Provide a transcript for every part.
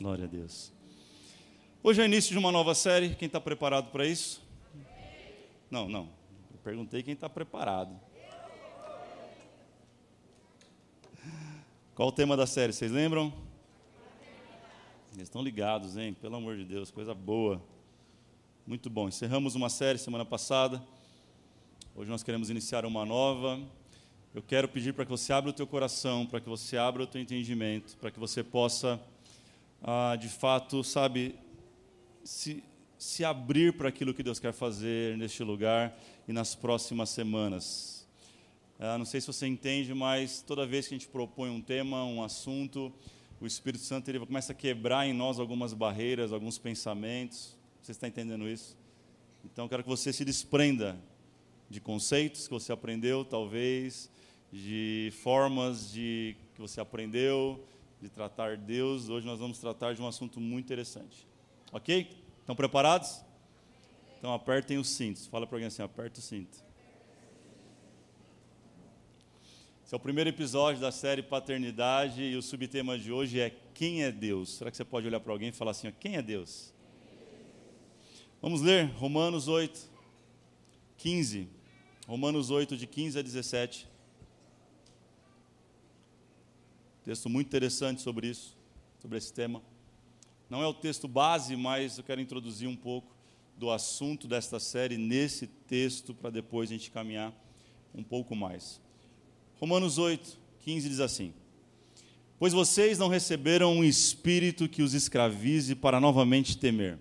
Glória a Deus. Hoje é o início de uma nova série. Quem está preparado para isso? Não, não. Eu perguntei quem está preparado. Qual o tema da série? Vocês lembram? Eles estão ligados, hein? Pelo amor de Deus, coisa boa. Muito bom. Encerramos uma série semana passada. Hoje nós queremos iniciar uma nova. Eu quero pedir para que você abra o teu coração, para que você abra o teu entendimento, para que você possa, ah, de fato, sabe, se, se abrir para aquilo que Deus quer fazer neste lugar e nas próximas semanas. Ah, não sei se você entende, mas toda vez que a gente propõe um tema, um assunto, o Espírito Santo ele começa a quebrar em nós algumas barreiras, alguns pensamentos. Você está entendendo isso? Então, quero que você se desprenda de conceitos que você aprendeu, talvez, de formas de que você aprendeu de tratar Deus. Hoje nós vamos tratar de um assunto muito interessante. Ok? Estão preparados? Então apertem os cintos. Fala para alguém assim: aperta o cinto. Esse é o primeiro episódio da série Paternidade e o subtema de hoje é Quem é Deus? Será que você pode olhar para alguém e falar assim: Quem é Deus? Vamos ler Romanos 8, 15. Romanos 8, de 15 a 17. Texto muito interessante sobre isso, sobre esse tema. Não é o texto base, mas eu quero introduzir um pouco do assunto desta série nesse texto, para depois a gente caminhar um pouco mais. Romanos 8, 15 diz assim: Pois vocês não receberam um espírito que os escravize para novamente temer,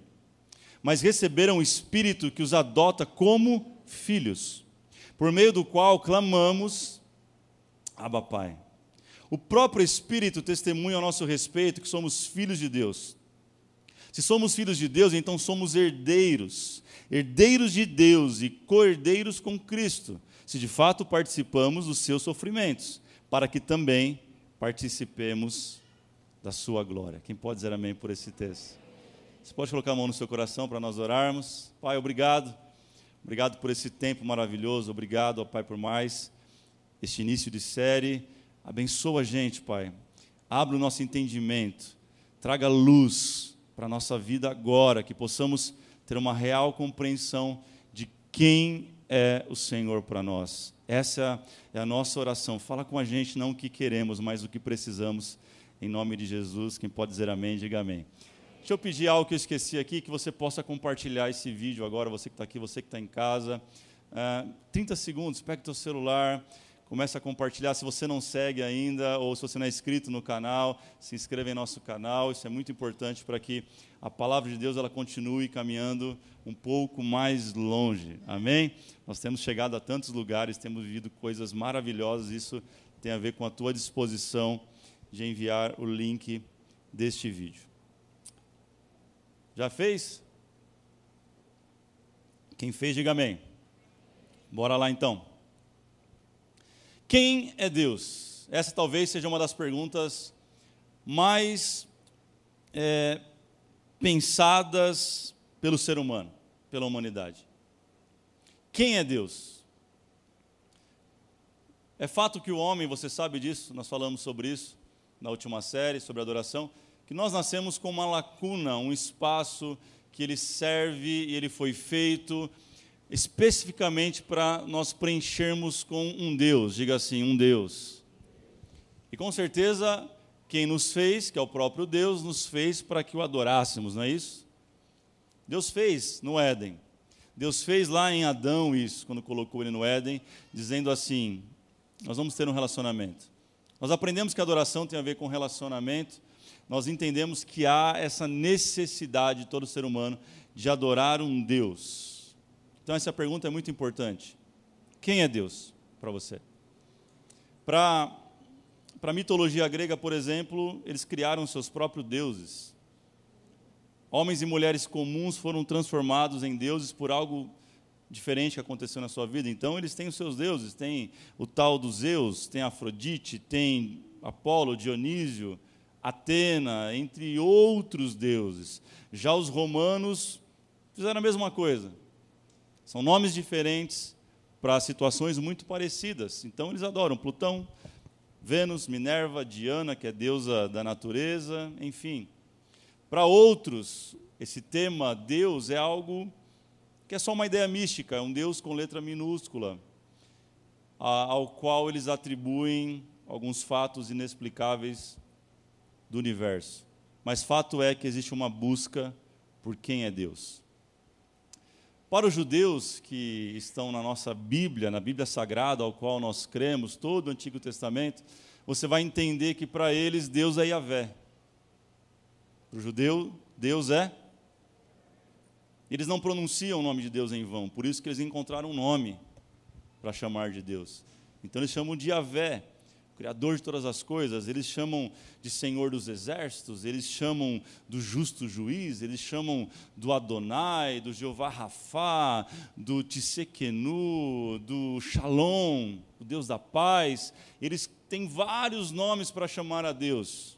mas receberam um espírito que os adota como filhos, por meio do qual clamamos, Abba Pai. O próprio Espírito testemunha ao nosso respeito que somos filhos de Deus. Se somos filhos de Deus, então somos herdeiros, herdeiros de Deus e co-herdeiros com Cristo, se de fato participamos dos seus sofrimentos, para que também participemos da sua glória. Quem pode dizer amém por esse texto? Você pode colocar a mão no seu coração para nós orarmos. Pai, obrigado. Obrigado por esse tempo maravilhoso. Obrigado, ó Pai, por mais este início de série. Abençoa a gente, Pai. Abre o nosso entendimento. Traga luz para a nossa vida agora, que possamos ter uma real compreensão de quem é o Senhor para nós. Essa é a nossa oração. Fala com a gente não o que queremos, mas o que precisamos. Em nome de Jesus, quem pode dizer amém, diga amém. Deixa eu pedir algo que eu esqueci aqui, que você possa compartilhar esse vídeo agora, você que está aqui, você que está em casa. Uh, 30 segundos, pega o teu celular, Começa a compartilhar. Se você não segue ainda, ou se você não é inscrito no canal, se inscreva em nosso canal. Isso é muito importante para que a palavra de Deus ela continue caminhando um pouco mais longe. Amém? Nós temos chegado a tantos lugares, temos vivido coisas maravilhosas. Isso tem a ver com a tua disposição de enviar o link deste vídeo. Já fez? Quem fez, diga amém. Bora lá então. Quem é Deus? Essa talvez seja uma das perguntas mais é, pensadas pelo ser humano, pela humanidade. Quem é Deus? É fato que o homem, você sabe disso, nós falamos sobre isso na última série, sobre adoração, que nós nascemos com uma lacuna, um espaço que ele serve e ele foi feito especificamente para nós preenchermos com um Deus, diga assim, um Deus. E com certeza, quem nos fez, que é o próprio Deus, nos fez para que o adorássemos, não é isso? Deus fez no Éden. Deus fez lá em Adão isso, quando colocou ele no Éden, dizendo assim: nós vamos ter um relacionamento. Nós aprendemos que a adoração tem a ver com relacionamento, nós entendemos que há essa necessidade de todo ser humano de adorar um Deus. Então, essa pergunta é muito importante. Quem é Deus para você? Para a mitologia grega, por exemplo, eles criaram seus próprios deuses. Homens e mulheres comuns foram transformados em deuses por algo diferente que aconteceu na sua vida. Então, eles têm os seus deuses. Tem o tal dos Zeus, tem Afrodite, tem Apolo, Dionísio, Atena, entre outros deuses. Já os romanos fizeram a mesma coisa. São nomes diferentes para situações muito parecidas. Então eles adoram Plutão, Vênus, Minerva, Diana, que é deusa da natureza, enfim. Para outros, esse tema Deus é algo que é só uma ideia mística, é um Deus com letra minúscula, ao qual eles atribuem alguns fatos inexplicáveis do universo. Mas fato é que existe uma busca por quem é Deus. Para os judeus que estão na nossa Bíblia, na Bíblia Sagrada, ao qual nós cremos, todo o Antigo Testamento, você vai entender que para eles Deus é Yahvé. Para o judeu, Deus é. Eles não pronunciam o nome de Deus em vão, por isso que eles encontraram um nome para chamar de Deus. Então eles chamam de Yahvé. Criador de todas as coisas, eles chamam de Senhor dos exércitos, eles chamam do justo juiz, eles chamam do Adonai, do Jeová Rafá, do Tissekenu, do Shalom, o Deus da paz. Eles têm vários nomes para chamar a Deus,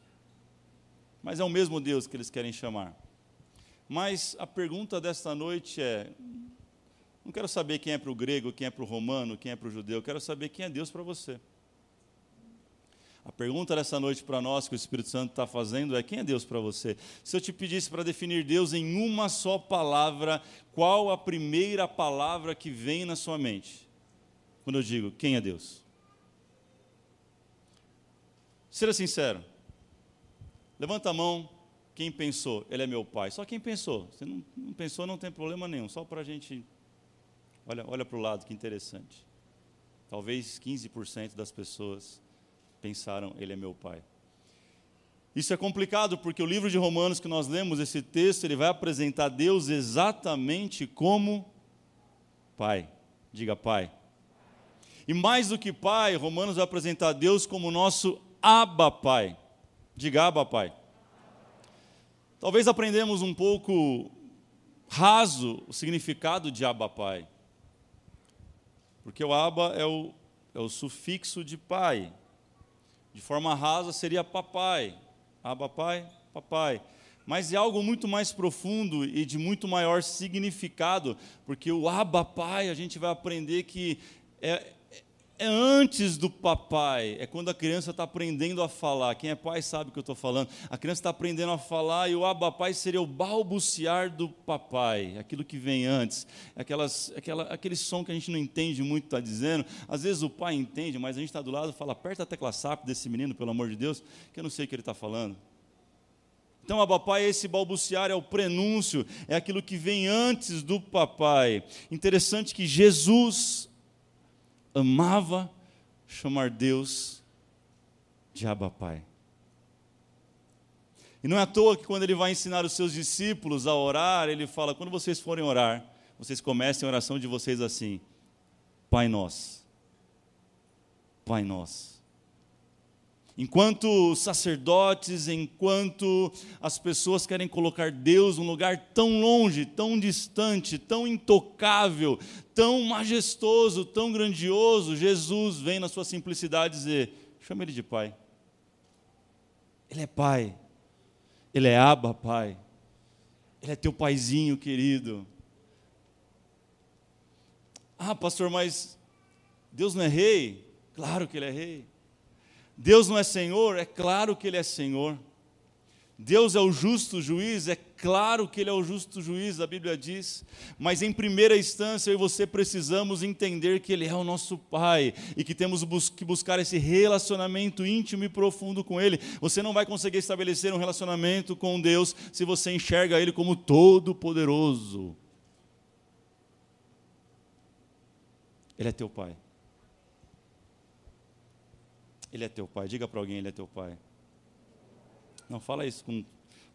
mas é o mesmo Deus que eles querem chamar. Mas a pergunta desta noite é: não quero saber quem é para o grego, quem é para o romano, quem é para o judeu, quero saber quem é Deus para você. A pergunta dessa noite para nós que o Espírito Santo está fazendo é: quem é Deus para você? Se eu te pedisse para definir Deus em uma só palavra, qual a primeira palavra que vem na sua mente? Quando eu digo quem é Deus? Seja sincero. Levanta a mão quem pensou, ele é meu pai. Só quem pensou. Se não, não pensou, não tem problema nenhum. Só para a gente. Olha, olha para o lado, que interessante. Talvez 15% das pessoas pensaram, ele é meu pai. Isso é complicado porque o livro de Romanos que nós lemos, esse texto, ele vai apresentar Deus exatamente como pai. Diga pai. E mais do que pai, Romanos vai apresentar Deus como nosso Abba Pai. Diga Abba Pai. Talvez aprendemos um pouco raso o significado de Abba Pai. Porque o Abba é o, é o sufixo de pai. De forma rasa seria papai. Abba pai, papai. Mas é algo muito mais profundo e de muito maior significado, porque o Abba pai a gente vai aprender que é, é antes do papai, é quando a criança está aprendendo a falar. Quem é pai sabe o que eu estou falando. A criança está aprendendo a falar e o abapai seria o balbuciar do papai, aquilo que vem antes, aquelas, aquela, aquele som que a gente não entende muito está dizendo. Às vezes o pai entende, mas a gente está do lado e fala: aperta a tecla SAP desse menino, pelo amor de Deus, que eu não sei o que ele está falando. Então, a papai é esse balbuciar, é o prenúncio, é aquilo que vem antes do papai. Interessante que Jesus amava chamar Deus de Abba Pai. E não é à toa que quando ele vai ensinar os seus discípulos a orar, ele fala: quando vocês forem orar, vocês comecem a oração de vocês assim: Pai Nosso, Pai Nosso. Enquanto sacerdotes, enquanto as pessoas querem colocar Deus num lugar tão longe, tão distante, tão intocável, tão majestoso, tão grandioso, Jesus vem na sua simplicidade dizer: chama ele de Pai. Ele é Pai. Ele é Abba, Pai. Ele é teu paizinho querido. Ah, pastor, mas Deus não é rei? Claro que ele é rei. Deus não é Senhor? É claro que Ele é Senhor. Deus é o justo juiz? É claro que Ele é o justo juiz, a Bíblia diz. Mas em primeira instância, eu e você precisamos entender que Ele é o nosso Pai e que temos que buscar esse relacionamento íntimo e profundo com Ele. Você não vai conseguir estabelecer um relacionamento com Deus se você enxerga Ele como todo-poderoso. Ele é teu Pai. Ele é teu pai. Diga para alguém, ele é teu pai. Não fala isso com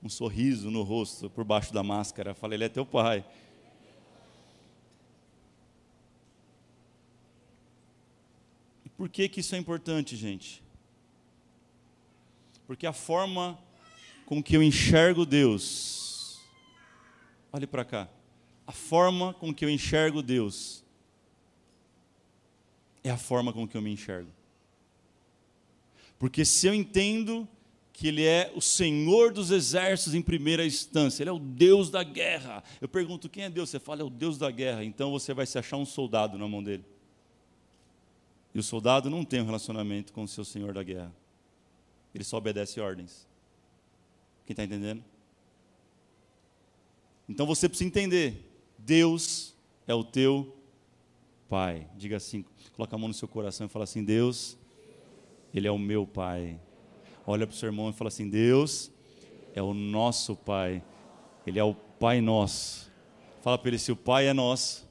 um sorriso no rosto, por baixo da máscara. Fala, ele é teu pai. E por que que isso é importante, gente? Porque a forma com que eu enxergo Deus, olhe para cá, a forma com que eu enxergo Deus é a forma com que eu me enxergo. Porque se eu entendo que Ele é o Senhor dos exércitos em primeira instância, Ele é o Deus da guerra. Eu pergunto quem é Deus? Você fala, é o Deus da guerra. Então você vai se achar um soldado na mão dele. E o soldado não tem um relacionamento com o seu Senhor da guerra. Ele só obedece ordens. Quem está entendendo? Então você precisa entender: Deus é o teu Pai. Diga assim, coloca a mão no seu coração e fala assim: Deus, Ele é o meu Pai. Olha para o seu irmão e fala assim: Deus é o nosso Pai. Ele é o Pai nosso. Fala para ele: se o Pai é nosso,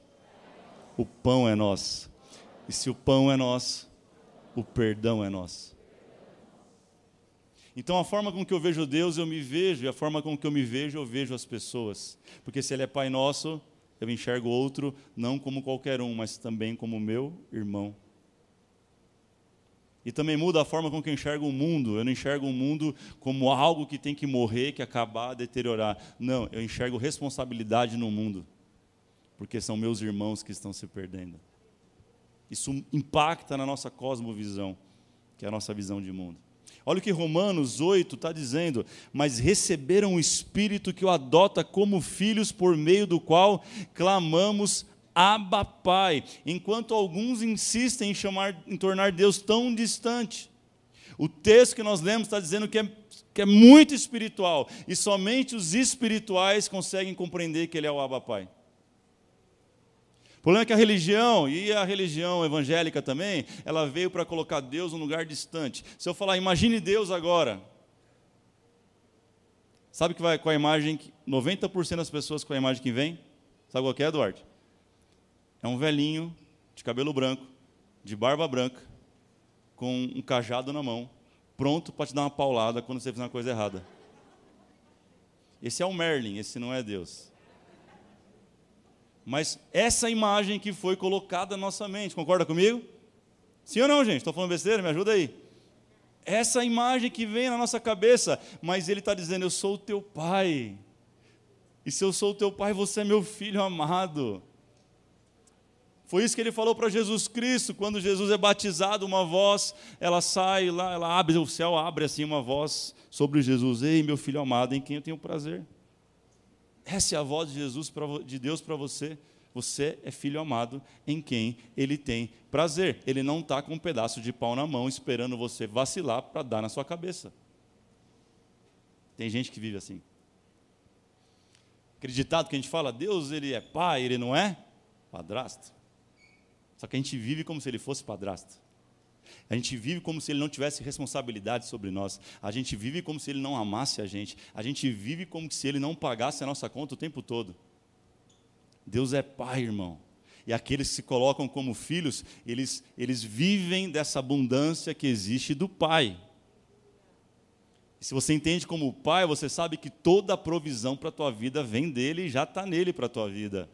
o pão é nosso. E se o pão é nosso, o perdão é nosso. Então, a forma com que eu vejo Deus, eu me vejo, e a forma com que eu me vejo, eu vejo as pessoas. Porque se Ele é Pai Nosso, eu enxergo outro não como qualquer um, mas também como meu irmão. E também muda a forma com que eu enxergo o mundo. Eu não enxergo o mundo como algo que tem que morrer, que acabar, deteriorar. Não, eu enxergo responsabilidade no mundo. Porque são meus irmãos que estão se perdendo. Isso impacta na nossa cosmovisão, que é a nossa visão de mundo. Olha o que Romanos 8 está dizendo. Mas receberam o Espírito que o adota como filhos, por meio do qual clamamos Abba Pai. Enquanto alguns insistem em, chamar, em tornar Deus tão distante. O texto que nós lemos está dizendo que é, que é muito espiritual. E somente os espirituais conseguem compreender que Ele é o Abba Pai. O problema é que a religião, e a religião evangélica também, ela veio para colocar Deus num lugar distante. Se eu falar, imagine Deus agora. Sabe que vai com a imagem, 90% das pessoas com a imagem que vem? Sabe qual que é, Eduardo? É um velhinho de cabelo branco, de barba branca, com um cajado na mão, pronto para te dar uma paulada quando você fizer uma coisa errada. Esse é o Merlin, esse não é Deus. Mas essa imagem que foi colocada na nossa mente, concorda comigo? Sim ou não, gente? Estou falando besteira? Me ajuda aí. Essa imagem que vem na nossa cabeça, mas ele está dizendo: Eu sou o teu pai. E se eu sou o teu pai, você é meu filho amado. Foi isso que ele falou para Jesus Cristo, quando Jesus é batizado, uma voz, ela sai lá, ela abre, o céu abre assim uma voz sobre Jesus: Ei, meu filho amado, em quem eu tenho prazer. Essa é a voz de Jesus, de Deus para você. Você é filho amado em quem ele tem prazer. Ele não está com um pedaço de pau na mão esperando você vacilar para dar na sua cabeça. Tem gente que vive assim. Acreditado que a gente fala, Deus ele é pai, ele não é padrasto. Só que a gente vive como se ele fosse padrasto. A gente vive como se ele não tivesse responsabilidade sobre nós. A gente vive como se ele não amasse a gente. A gente vive como se ele não pagasse a nossa conta o tempo todo. Deus é pai, irmão. E aqueles que se colocam como filhos, eles, eles vivem dessa abundância que existe do pai. E se você entende como pai, você sabe que toda a provisão para a tua vida vem dele e já está nele para a tua vida.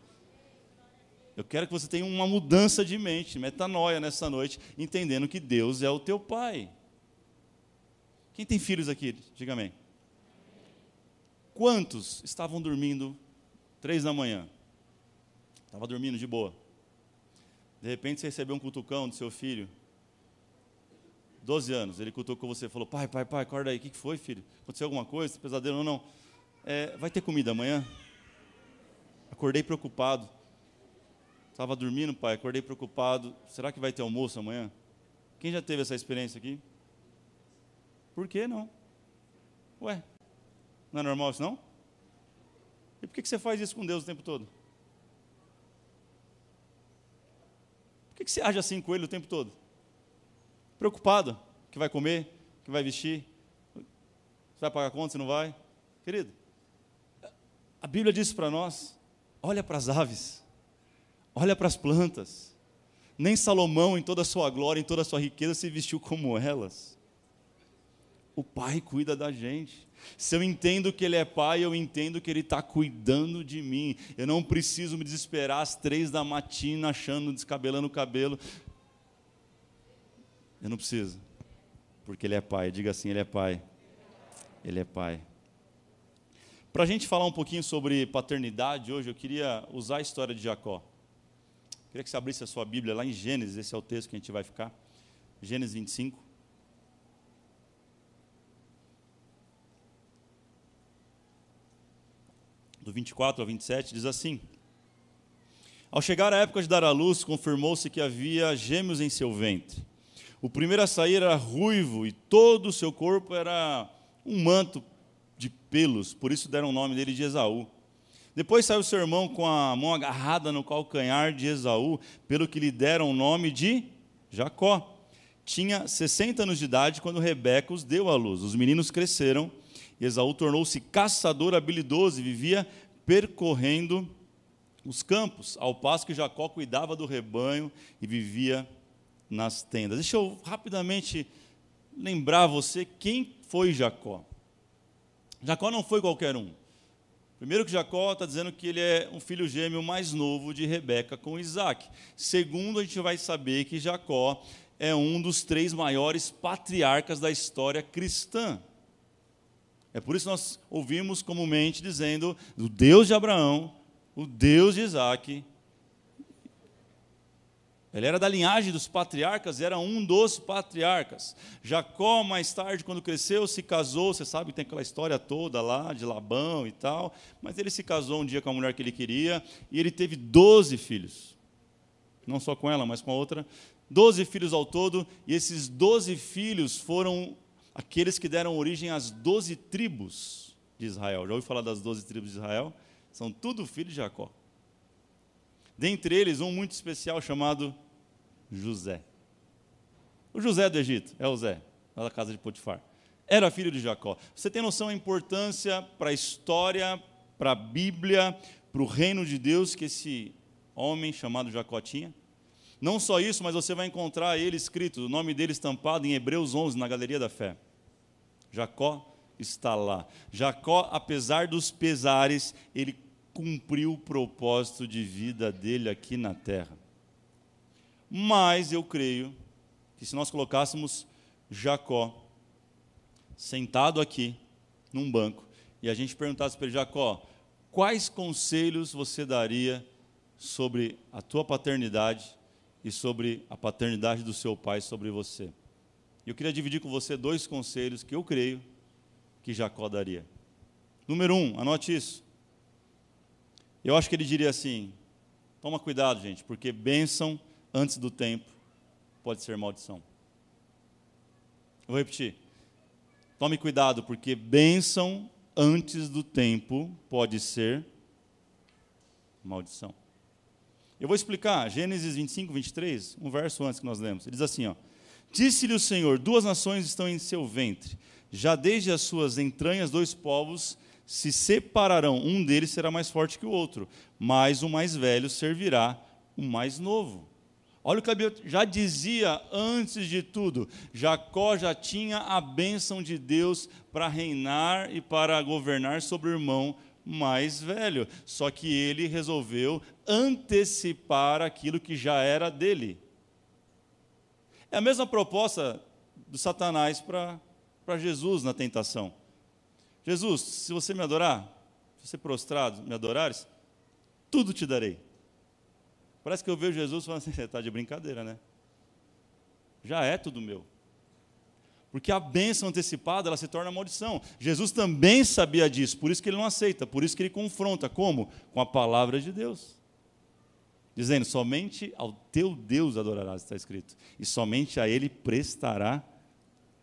Eu quero que você tenha uma mudança de mente, metanoia nessa noite, entendendo que Deus é o teu Pai. Quem tem filhos aqui? Diga amém. Quantos estavam dormindo três da manhã? Estava dormindo de boa. De repente você recebeu um cutucão do seu filho. Doze anos, ele cutucou você e falou: Pai, pai, pai, acorda aí. O que foi, filho? Aconteceu alguma coisa? Pesadelo ou não? É, vai ter comida amanhã? Acordei preocupado. Estava dormindo, pai, acordei preocupado. Será que vai ter almoço amanhã? Quem já teve essa experiência aqui? Por que não? Ué, não é normal isso não? E por que você faz isso com Deus o tempo todo? Por que você age assim com Ele o tempo todo? Preocupado, que vai comer, que vai vestir, você vai pagar conta, se não vai? Querido, a Bíblia diz para nós, olha para as aves, Olha para as plantas. Nem Salomão, em toda a sua glória, em toda a sua riqueza, se vestiu como elas. O Pai cuida da gente. Se eu entendo que Ele é Pai, eu entendo que Ele está cuidando de mim. Eu não preciso me desesperar às três da matina, achando, descabelando o cabelo. Eu não preciso, porque Ele é Pai. Diga assim: Ele é Pai. Ele é Pai. Para a gente falar um pouquinho sobre paternidade hoje, eu queria usar a história de Jacó. Queria que você abrisse a sua Bíblia lá em Gênesis, esse é o texto que a gente vai ficar. Gênesis 25. Do 24 ao 27, diz assim: Ao chegar a época de dar à luz, confirmou-se que havia gêmeos em seu ventre. O primeiro a sair era ruivo e todo o seu corpo era um manto de pelos, por isso deram o nome dele de Esaú. Depois saiu seu irmão com a mão agarrada no calcanhar de Esaú, pelo que lhe deram o nome de Jacó. Tinha 60 anos de idade quando Rebeca os deu à luz. Os meninos cresceram e Esaú tornou-se caçador habilidoso e vivia percorrendo os campos, ao passo que Jacó cuidava do rebanho e vivia nas tendas. Deixa eu rapidamente lembrar você quem foi Jacó. Jacó não foi qualquer um. Primeiro que Jacó está dizendo que ele é um filho gêmeo mais novo de Rebeca com Isaac. Segundo, a gente vai saber que Jacó é um dos três maiores patriarcas da história cristã. É por isso que nós ouvimos comumente dizendo o Deus de Abraão, o Deus de Isaac ele era da linhagem dos patriarcas, era um dos patriarcas. Jacó, mais tarde, quando cresceu, se casou. Você sabe tem aquela história toda lá de Labão e tal. Mas ele se casou um dia com a mulher que ele queria e ele teve doze filhos. Não só com ela, mas com a outra. Doze filhos ao todo. E esses doze filhos foram aqueles que deram origem às doze tribos de Israel. Já ouviu falar das doze tribos de Israel? São tudo filhos de Jacó. Dentre eles, um muito especial chamado José. O José do Egito, é o Zé, da casa de Potifar. Era filho de Jacó. Você tem noção da importância para a história, para a Bíblia, para o reino de Deus que esse homem chamado Jacó tinha? Não só isso, mas você vai encontrar ele escrito, o nome dele estampado em Hebreus 11, na Galeria da Fé. Jacó está lá. Jacó, apesar dos pesares, ele cumpriu o propósito de vida dele aqui na terra. Mas eu creio que se nós colocássemos Jacó sentado aqui num banco e a gente perguntasse para ele, Jacó, quais conselhos você daria sobre a tua paternidade e sobre a paternidade do seu pai sobre você? Eu queria dividir com você dois conselhos que eu creio que Jacó daria. Número um, anote isso. Eu acho que ele diria assim: toma cuidado, gente, porque bênção antes do tempo pode ser maldição. Vou repetir. Tome cuidado, porque bênção antes do tempo pode ser maldição. Eu vou explicar, Gênesis 25, 23, um verso antes que nós lemos. Ele diz assim: ó, Disse-lhe o Senhor: Duas nações estão em seu ventre, já desde as suas entranhas dois povos se separarão, um deles será mais forte que o outro, mas o mais velho servirá o mais novo. Olha o que a Bíblia já dizia antes de tudo: Jacó já tinha a bênção de Deus para reinar e para governar sobre o irmão mais velho. Só que ele resolveu antecipar aquilo que já era dele. É a mesma proposta do Satanás para Jesus na tentação. Jesus, se você me adorar, se você prostrado me adorares, tudo te darei. Parece que eu vejo Jesus falando assim, você está de brincadeira, né? Já é tudo meu. Porque a bênção antecipada, ela se torna maldição. Jesus também sabia disso, por isso que ele não aceita, por isso que ele confronta. Como? Com a palavra de Deus. Dizendo, somente ao teu Deus adorarás, está escrito. E somente a ele prestará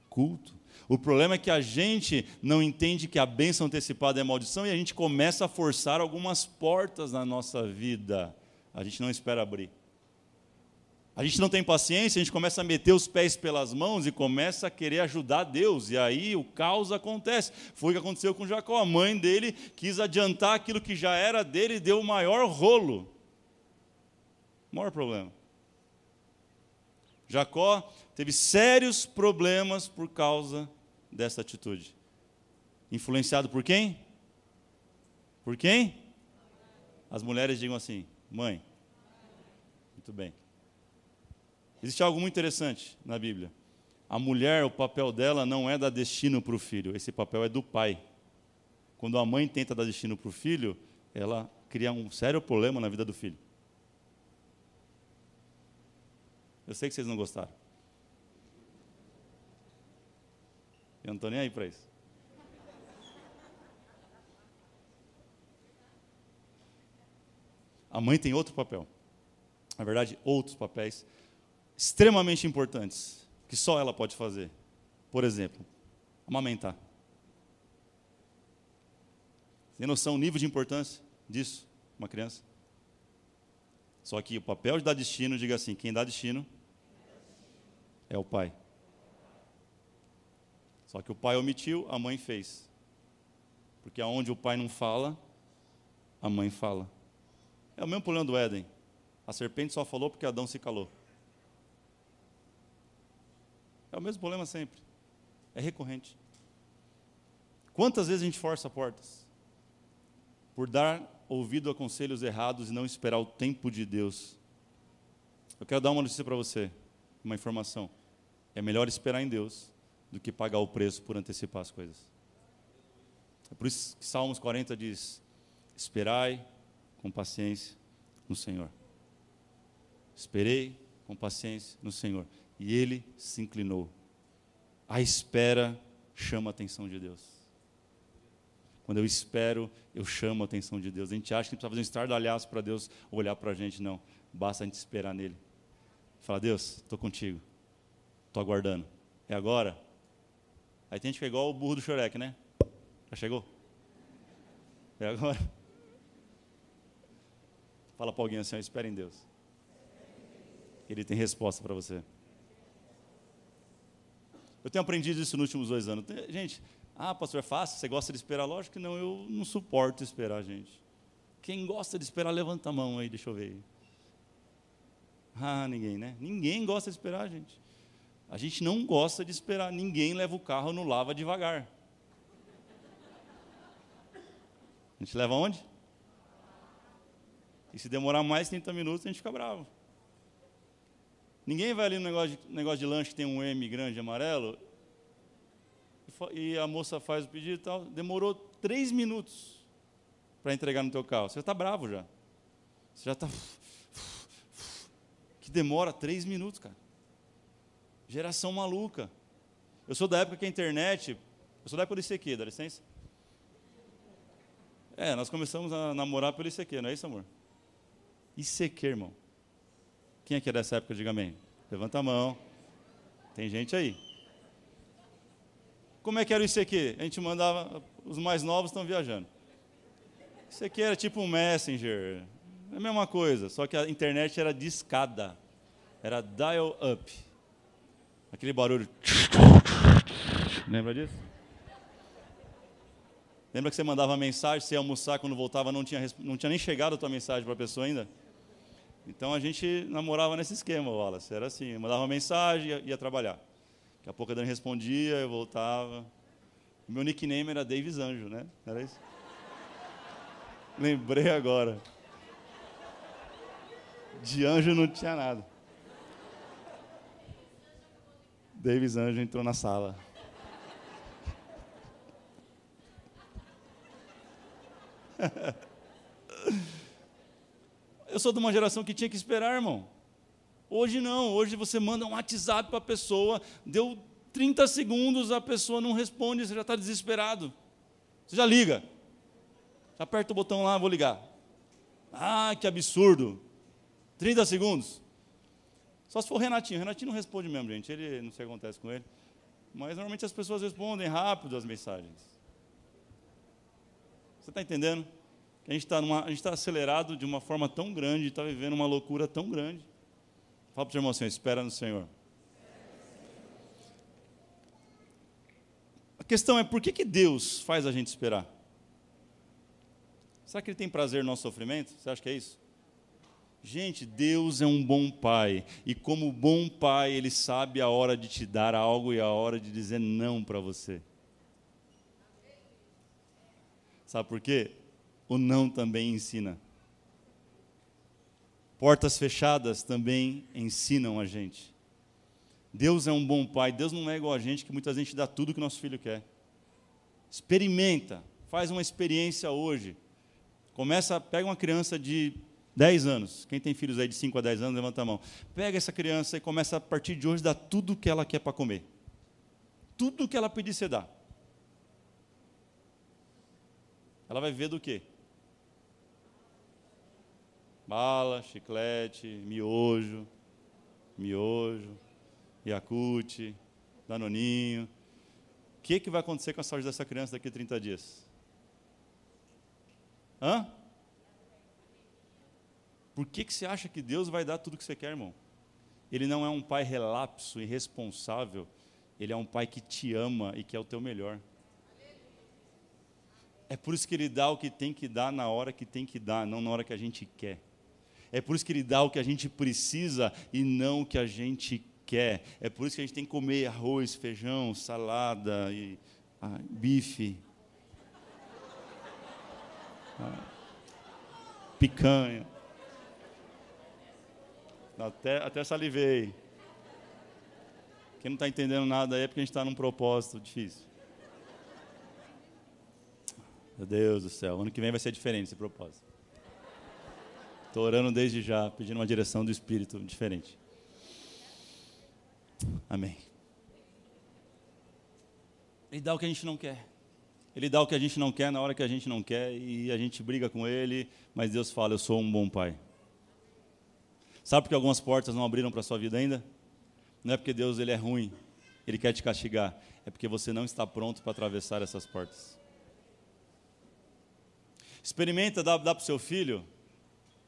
culto. O problema é que a gente não entende que a bênção antecipada é maldição e a gente começa a forçar algumas portas na nossa vida. A gente não espera abrir. A gente não tem paciência, a gente começa a meter os pés pelas mãos e começa a querer ajudar Deus. E aí o caos acontece. Foi o que aconteceu com Jacó. A mãe dele quis adiantar aquilo que já era dele e deu o maior rolo. O maior problema. Jacó teve sérios problemas por causa dessa atitude? Influenciado por quem? Por quem? As mulheres digam assim: mãe. Muito bem. Existe algo muito interessante na Bíblia. A mulher, o papel dela não é dar destino para o filho, esse papel é do pai. Quando a mãe tenta dar destino para o filho, ela cria um sério problema na vida do filho. Eu sei que vocês não gostaram. Eu não estou nem aí para isso. A mãe tem outro papel. Na verdade, outros papéis extremamente importantes que só ela pode fazer. Por exemplo, amamentar. Tem noção do nível de importância? disso, uma criança? Só que o papel de dar destino, diga assim: quem dá destino é o pai. Só que o pai omitiu, a mãe fez. Porque aonde o pai não fala, a mãe fala. É o mesmo problema do Éden. A serpente só falou porque Adão se calou. É o mesmo problema sempre. É recorrente. Quantas vezes a gente força portas? Por dar ouvido a conselhos errados e não esperar o tempo de Deus. Eu quero dar uma notícia para você, uma informação. É melhor esperar em Deus do que pagar o preço por antecipar as coisas. É por isso que Salmos 40 diz: Esperai com paciência no Senhor. Esperei com paciência no Senhor. E ele se inclinou. A espera chama a atenção de Deus. Quando eu espero, eu chamo a atenção de Deus. A gente acha que precisa fazer um estardalhaço para Deus olhar para a gente. Não. Basta a gente esperar nele. Fala, Deus, estou contigo. Estou aguardando. É agora? Aí tem gente que é igual o burro do Chorek, né? Já chegou? É agora? Fala para alguém assim, espera em Deus. Ele tem resposta para você. Eu tenho aprendido isso nos últimos dois anos. Gente, ah, pastor, é fácil? Você gosta de esperar? Lógico que não, eu não suporto esperar, gente. Quem gosta de esperar, levanta a mão aí, deixa eu ver. Ah, ninguém, né? Ninguém gosta de esperar, gente. A gente não gosta de esperar. Ninguém leva o carro no lava devagar. A gente leva onde? E se demorar mais 30 minutos, a gente fica bravo. Ninguém vai ali no negócio de, negócio de lanche que tem um M grande amarelo e a moça faz o pedido e tal. Demorou três minutos para entregar no teu carro. Você está bravo já. Você já está. Que demora três minutos, cara. Geração maluca. Eu sou da época que a internet. Eu sou da época do ICQ, dá licença? É, nós começamos a namorar pelo ICQ, não é isso, amor? ICQ, irmão. Quem é que é dessa época? Diga amém. Levanta a mão. Tem gente aí. Como é que era o ICQ? A gente mandava, os mais novos estão viajando. Aqui era tipo um Messenger. É a mesma coisa, só que a internet era discada. Era dial-up. Aquele barulho. Lembra disso? Lembra que você mandava mensagem, você ia almoçar, quando voltava não tinha, não tinha nem chegado a tua mensagem para a pessoa ainda? Então a gente namorava nesse esquema, Wallace. Era assim, mandava uma mensagem e ia, ia trabalhar. Daqui a pouco a Dani respondia, eu voltava. Meu nickname era Davis Anjo, né? Era isso? Lembrei agora. De anjo não tinha nada. Davis Anjo entrou na sala. Eu sou de uma geração que tinha que esperar, irmão. Hoje não, hoje você manda um WhatsApp para a pessoa, deu 30 segundos, a pessoa não responde, você já está desesperado. Você já liga. Já aperta o botão lá, vou ligar. Ah, que absurdo. 30 segundos. Só se for Renatinho. Renatinho não responde mesmo, gente. Ele não sei o que acontece com ele. Mas normalmente as pessoas respondem rápido as mensagens. Você está entendendo? A gente está tá acelerado de uma forma tão grande, está vivendo uma loucura tão grande. Fala para o irmão assim, espera no Senhor. A questão é, por que, que Deus faz a gente esperar? Será que Ele tem prazer no nosso sofrimento? Você acha que é isso? Gente, Deus é um bom pai, e como bom pai, Ele sabe a hora de te dar algo e a hora de dizer não para você. Sabe por quê? o não também ensina. Portas fechadas também ensinam a gente. Deus é um bom pai. Deus não é igual a gente que muitas vezes dá tudo que nosso filho quer. Experimenta, faz uma experiência hoje. Começa, pega uma criança de 10 anos. Quem tem filhos aí de 5 a 10 anos, levanta a mão. Pega essa criança e começa a partir de hoje dar tudo o que ela quer para comer. Tudo o que ela pedir, você dá. Ela vai ver do quê? Bala, chiclete, miojo, miojo, Yakut, Danoninho. O que, que vai acontecer com a saúde dessa criança daqui a 30 dias? Hã? Por que, que você acha que Deus vai dar tudo que você quer, irmão? Ele não é um pai relapso, irresponsável. Ele é um pai que te ama e que é o teu melhor. É por isso que ele dá o que tem que dar na hora que tem que dar, não na hora que a gente quer. É por isso que ele dá o que a gente precisa e não o que a gente quer. É por isso que a gente tem que comer arroz, feijão, salada e ah, bife. Ah, picanha. Até, até salivei. Quem não está entendendo nada aí é porque a gente está num propósito difícil. Meu Deus do céu, ano que vem vai ser diferente esse propósito. Estou orando desde já, pedindo uma direção do Espírito diferente. Amém. Ele dá o que a gente não quer. Ele dá o que a gente não quer na hora que a gente não quer e a gente briga com ele, mas Deus fala: Eu sou um bom pai. Sabe por que algumas portas não abriram para a sua vida ainda? Não é porque Deus ele é ruim, ele quer te castigar, é porque você não está pronto para atravessar essas portas. Experimenta dar, para o seu filho,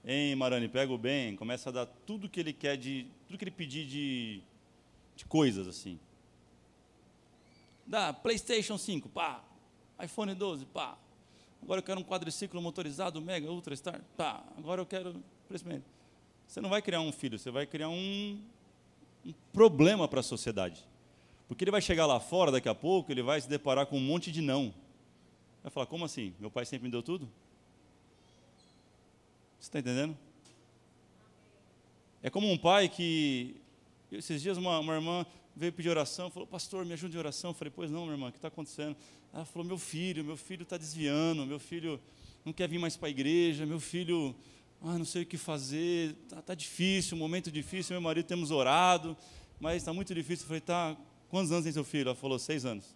hein, Marani, pega o bem, começa a dar tudo que ele quer de, tudo que ele pedir de, de coisas assim. Dá PlayStation 5, pá. iPhone 12, pá. Agora eu quero um quadriciclo motorizado, Mega, Ultra Star, pá. Agora eu quero Você não vai criar um filho, você vai criar um, um problema para a sociedade. Porque ele vai chegar lá fora daqui a pouco, ele vai se deparar com um monte de não. Vai falar, como assim? Meu pai sempre me deu tudo? Você está entendendo? É como um pai que. Esses dias uma, uma irmã veio pedir oração, falou, pastor, me ajude em oração. Eu falei, pois não, minha irmã, o que está acontecendo? Ela falou, meu filho, meu filho está desviando, meu filho não quer vir mais para a igreja, meu filho, ah, não sei o que fazer, está tá difícil, momento difícil, meu marido temos orado, mas está muito difícil. Eu falei, tá, quantos anos tem seu filho? Ela falou, seis anos.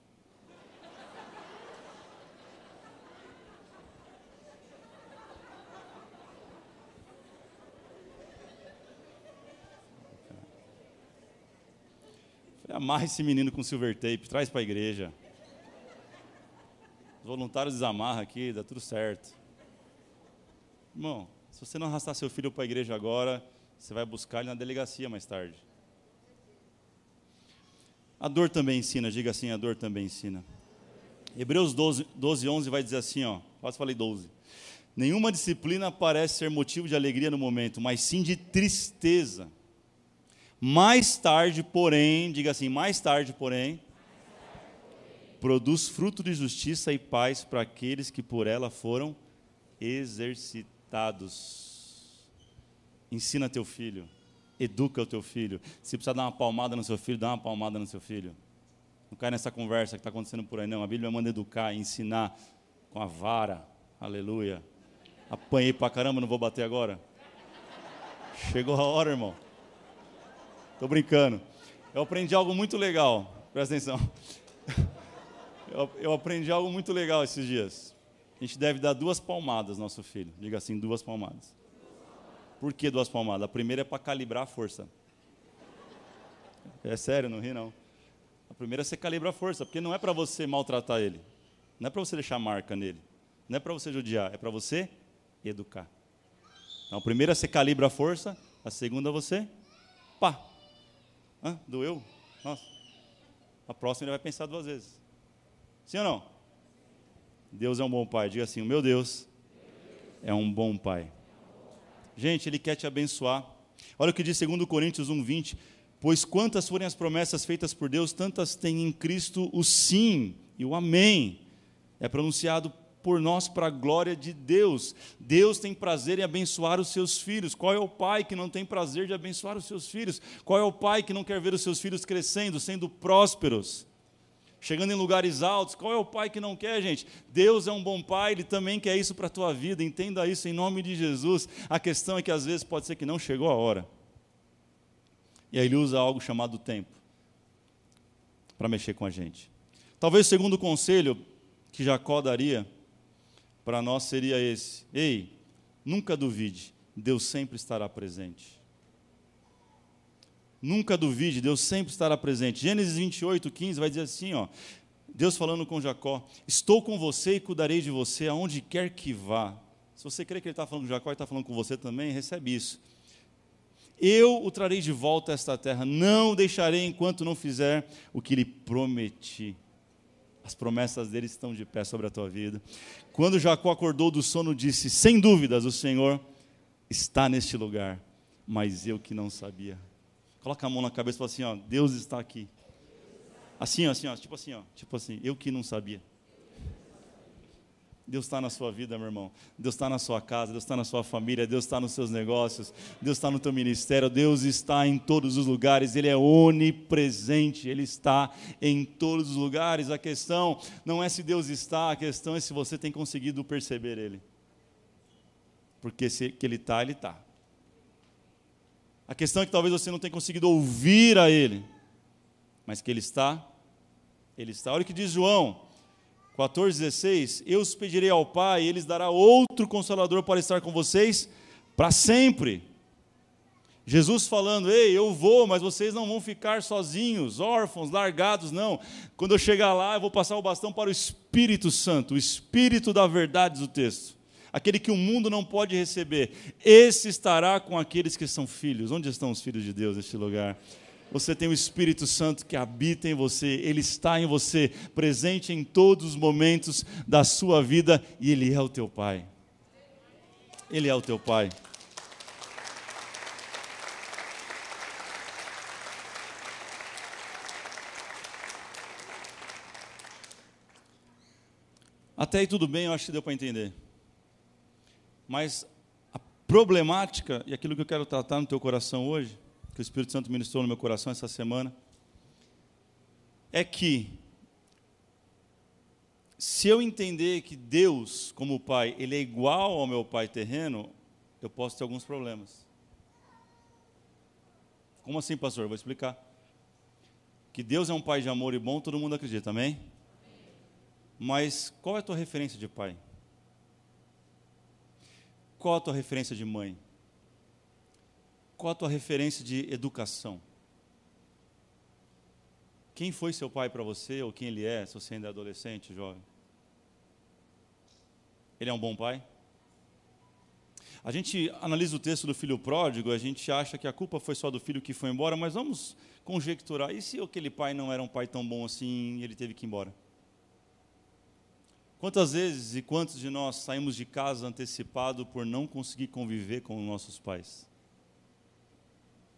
Amarra esse menino com silver tape, traz para a igreja. Os voluntários desamarram aqui, dá tudo certo. Irmão, se você não arrastar seu filho para a igreja agora, você vai buscar ele na delegacia mais tarde. A dor também ensina, diga assim, a dor também ensina. Hebreus 12, 12 11 vai dizer assim, ó, quase falei 12. Nenhuma disciplina parece ser motivo de alegria no momento, mas sim de tristeza. Mais tarde, porém, diga assim, mais tarde, porém, produz fruto de justiça e paz para aqueles que por ela foram exercitados. Ensina teu filho, educa o teu filho. Se precisar dar uma palmada no seu filho, dá uma palmada no seu filho. Não cai nessa conversa que está acontecendo por aí, não. A Bíblia manda educar, ensinar com a vara. Aleluia. Apanhei para caramba, não vou bater agora. Chegou a hora, irmão. Estou brincando. Eu aprendi algo muito legal. Presta atenção. Eu, eu, aprendi algo muito legal esses dias. A gente deve dar duas palmadas ao nosso filho. Diga assim, duas palmadas. Por que duas palmadas? A primeira é para calibrar a força. É sério, não ri não. A primeira é você calibra a força, porque não é para você maltratar ele. Não é para você deixar marca nele. Não é para você judiar, é para você educar. Então, a primeira você calibra a força, a segunda você pá, Hã? Doeu? Nossa. A próxima ele vai pensar duas vezes. Sim ou não? Deus é um bom pai. Diga assim: o meu Deus é um bom pai. Gente, ele quer te abençoar. Olha o que diz 2 Coríntios 1:20. Pois quantas forem as promessas feitas por Deus, tantas tem em Cristo o sim e o amém. É pronunciado por nós para a glória de Deus. Deus tem prazer em abençoar os seus filhos. Qual é o pai que não tem prazer de abençoar os seus filhos? Qual é o pai que não quer ver os seus filhos crescendo, sendo prósperos? Chegando em lugares altos, qual é o pai que não quer, gente? Deus é um bom pai, ele também quer isso para a tua vida, entenda isso em nome de Jesus. A questão é que às vezes pode ser que não chegou a hora. E aí ele usa algo chamado tempo para mexer com a gente. Talvez o segundo conselho que Jacó daria para nós seria esse: ei, nunca duvide, Deus sempre estará presente. Nunca duvide, Deus sempre estará presente. Gênesis 28, 15 vai dizer assim: ó, Deus falando com Jacó: Estou com você e cuidarei de você aonde quer que vá. Se você crê que ele está falando com Jacó e está falando com você também, recebe isso. Eu o trarei de volta a esta terra, não o deixarei enquanto não fizer o que lhe prometi. As promessas dele estão de pé sobre a tua vida. Quando Jacó acordou do sono, disse: Sem dúvidas, o Senhor está neste lugar, mas eu que não sabia. Coloca a mão na cabeça e fala assim: ó, Deus está aqui. Assim, assim, ó, tipo assim, ó, tipo assim, eu que não sabia. Deus está na sua vida, meu irmão. Deus está na sua casa, Deus está na sua família, Deus está nos seus negócios, Deus está no teu ministério, Deus está em todos os lugares, Ele é onipresente, Ele está em todos os lugares. A questão não é se Deus está, a questão é se você tem conseguido perceber Ele. Porque se que Ele está, Ele está. A questão é que talvez você não tenha conseguido ouvir a Ele, mas que Ele está, Ele está. Olha o que diz João 14,16: Eu os pedirei ao Pai, e Ele dará outro consolador para estar com vocês para sempre. Jesus falando: Ei, eu vou, mas vocês não vão ficar sozinhos, órfãos, largados, não. Quando eu chegar lá, eu vou passar o bastão para o Espírito Santo, o Espírito da verdade do texto, aquele que o mundo não pode receber. Esse estará com aqueles que são filhos. Onde estão os filhos de Deus neste lugar? Você tem o Espírito Santo que habita em você, ele está em você, presente em todos os momentos da sua vida e ele é o teu Pai. Ele é o teu Pai. Até aí tudo bem, eu acho que deu para entender. Mas a problemática, e aquilo que eu quero tratar no teu coração hoje, que o Espírito Santo ministrou no meu coração essa semana, é que se eu entender que Deus, como Pai, ele é igual ao meu Pai terreno, eu posso ter alguns problemas. Como assim, pastor? vou explicar. Que Deus é um Pai de amor e bom, todo mundo acredita, amém? Mas qual é a tua referência de pai? Qual a tua referência de mãe? Qual a tua referência de educação? Quem foi seu pai para você, ou quem ele é, se você ainda é adolescente, jovem? Ele é um bom pai? A gente analisa o texto do filho pródigo, a gente acha que a culpa foi só do filho que foi embora, mas vamos conjecturar: e se aquele pai não era um pai tão bom assim e ele teve que ir embora? Quantas vezes e quantos de nós saímos de casa antecipado por não conseguir conviver com nossos pais?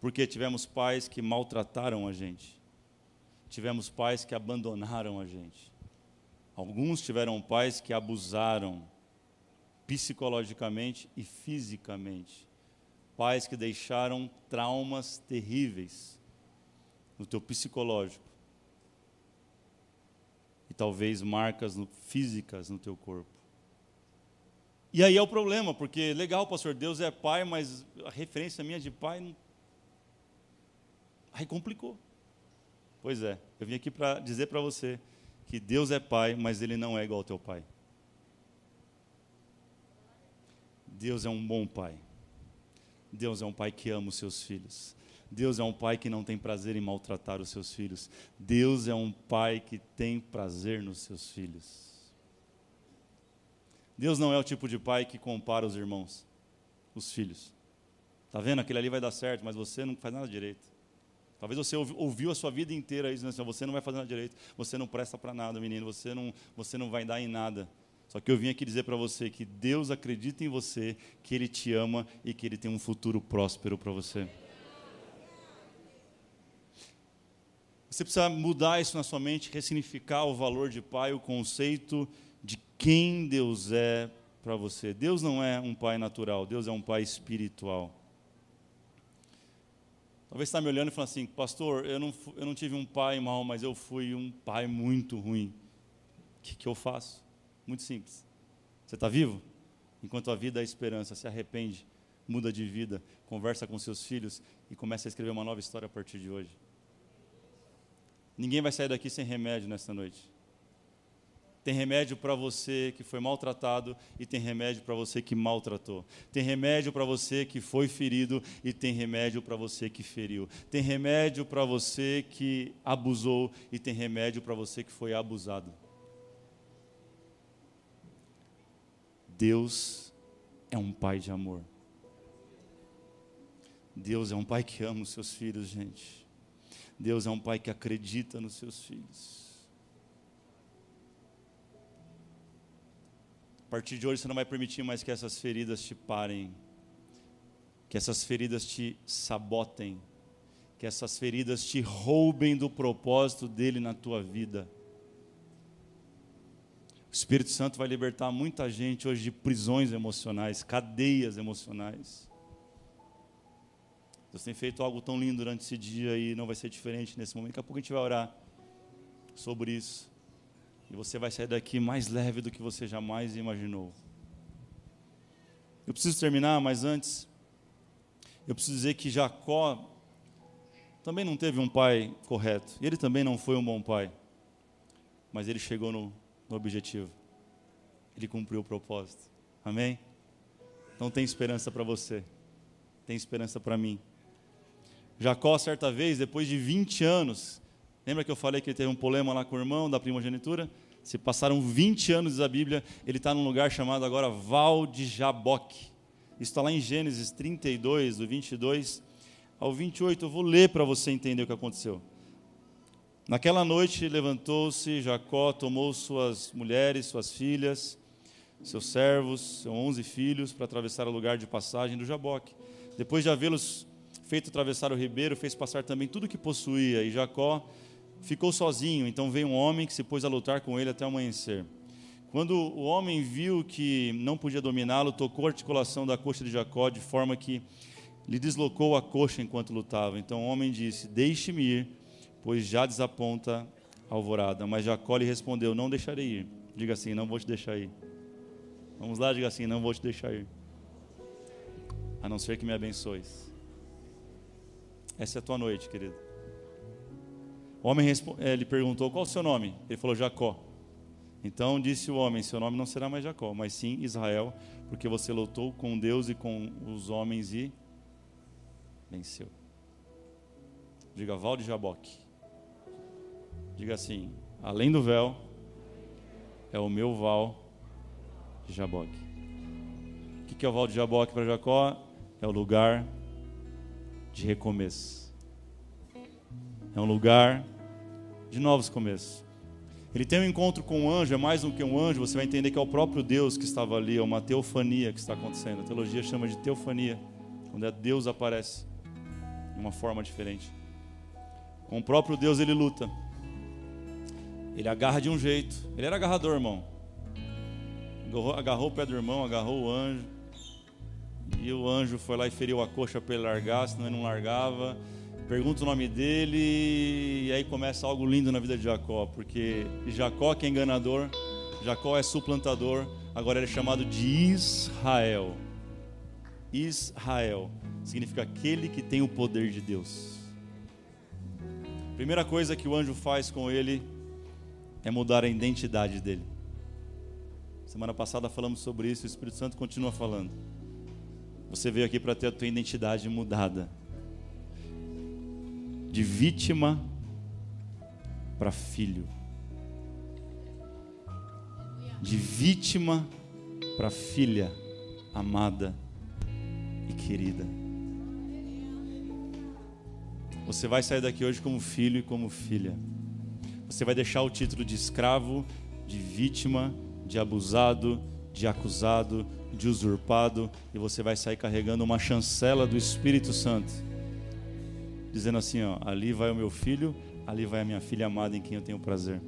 Porque tivemos pais que maltrataram a gente. Tivemos pais que abandonaram a gente. Alguns tiveram pais que abusaram psicologicamente e fisicamente. Pais que deixaram traumas terríveis no teu psicológico. Talvez marcas no, físicas no teu corpo. E aí é o problema, porque legal, pastor, Deus é pai, mas a referência minha de pai não Aí complicou. Pois é, eu vim aqui para dizer para você que Deus é pai, mas ele não é igual ao teu pai. Deus é um bom pai. Deus é um pai que ama os seus filhos. Deus é um pai que não tem prazer em maltratar os seus filhos. Deus é um pai que tem prazer nos seus filhos. Deus não é o tipo de pai que compara os irmãos, os filhos. Tá vendo? Aquele ali vai dar certo, mas você não faz nada direito. Talvez você ouviu a sua vida inteira isso, assim, você não vai fazer nada direito, você não presta para nada, menino, você não, você não vai dar em nada. Só que eu vim aqui dizer para você que Deus acredita em você, que Ele te ama e que Ele tem um futuro próspero para você. Você precisa mudar isso na sua mente, ressignificar o valor de pai, o conceito de quem Deus é para você. Deus não é um pai natural, Deus é um pai espiritual. Talvez está me olhando e falando assim, pastor, eu não, eu não tive um pai mau, mas eu fui um pai muito ruim. O que, que eu faço? Muito simples. Você está vivo? Enquanto a vida é esperança, se arrepende, muda de vida, conversa com seus filhos e começa a escrever uma nova história a partir de hoje. Ninguém vai sair daqui sem remédio nesta noite. Tem remédio para você que foi maltratado e tem remédio para você que maltratou. Tem remédio para você que foi ferido e tem remédio para você que feriu. Tem remédio para você que abusou e tem remédio para você que foi abusado. Deus é um pai de amor. Deus é um pai que ama os seus filhos, gente. Deus é um pai que acredita nos seus filhos. A partir de hoje você não vai permitir mais que essas feridas te parem, que essas feridas te sabotem, que essas feridas te roubem do propósito dele na tua vida. O Espírito Santo vai libertar muita gente hoje de prisões emocionais, cadeias emocionais. Deus tem feito algo tão lindo durante esse dia e não vai ser diferente nesse momento. Daqui a pouco a gente vai orar sobre isso. E você vai sair daqui mais leve do que você jamais imaginou. Eu preciso terminar, mas antes, eu preciso dizer que Jacó também não teve um pai correto. E ele também não foi um bom pai. Mas ele chegou no, no objetivo. Ele cumpriu o propósito. Amém? Então tem esperança para você. Tem esperança para mim. Jacó, certa vez, depois de 20 anos, lembra que eu falei que ele teve um problema lá com o irmão da primogenitura? Se passaram 20 anos da Bíblia, ele está num lugar chamado agora Val de Jaboque. Isso está lá em Gênesis 32, do 22 ao 28. Eu vou ler para você entender o que aconteceu. Naquela noite levantou-se Jacó, tomou suas mulheres, suas filhas, seus servos, seus onze filhos, para atravessar o lugar de passagem do Jaboque. Depois de havê-los feito atravessar o ribeiro, fez passar também tudo que possuía, e Jacó ficou sozinho. Então veio um homem que se pôs a lutar com ele até amanhecer. Quando o homem viu que não podia dominá-lo, tocou a articulação da coxa de Jacó de forma que lhe deslocou a coxa enquanto lutava. Então o homem disse: Deixe-me ir, pois já desaponta a alvorada. Mas Jacó lhe respondeu: Não deixarei ir. Diga assim: Não vou te deixar ir. Vamos lá, diga assim: Não vou te deixar ir. A não ser que me abençoes. Essa é a tua noite, querido. O homem eh, lhe perguntou: Qual o seu nome? Ele falou: Jacó. Então disse o homem: Seu nome não será mais Jacó, mas sim Israel, porque você lutou com Deus e com os homens e venceu. Diga Val de Jaboque. Diga assim: Além do véu, é o meu Val de Jaboque. O que é o Val de Jaboque para Jacó? É o lugar de recomeço. É um lugar de novos começos. Ele tem um encontro com um anjo, é mais do que um anjo, você vai entender que é o próprio Deus que estava ali, é uma teofania que está acontecendo. A teologia chama de teofania, quando é Deus aparece de uma forma diferente. Com o próprio Deus ele luta. Ele agarra de um jeito. Ele era agarrador, irmão. Agarrou, agarrou o pé do irmão, agarrou o anjo. E o anjo foi lá e feriu a coxa para ele largar, senão ele não largava. Pergunta o nome dele e aí começa algo lindo na vida de Jacó, porque Jacó que é enganador, Jacó é suplantador, agora ele é chamado de Israel. Israel significa aquele que tem o poder de Deus. Primeira coisa que o anjo faz com ele é mudar a identidade dele. Semana passada falamos sobre isso, o Espírito Santo continua falando. Você veio aqui para ter a tua identidade mudada. De vítima para filho. De vítima para filha amada e querida. Você vai sair daqui hoje como filho e como filha. Você vai deixar o título de escravo, de vítima, de abusado, de acusado, de usurpado, e você vai sair carregando uma chancela do Espírito Santo, dizendo assim: ó, ali vai o meu filho, ali vai a minha filha amada em quem eu tenho prazer.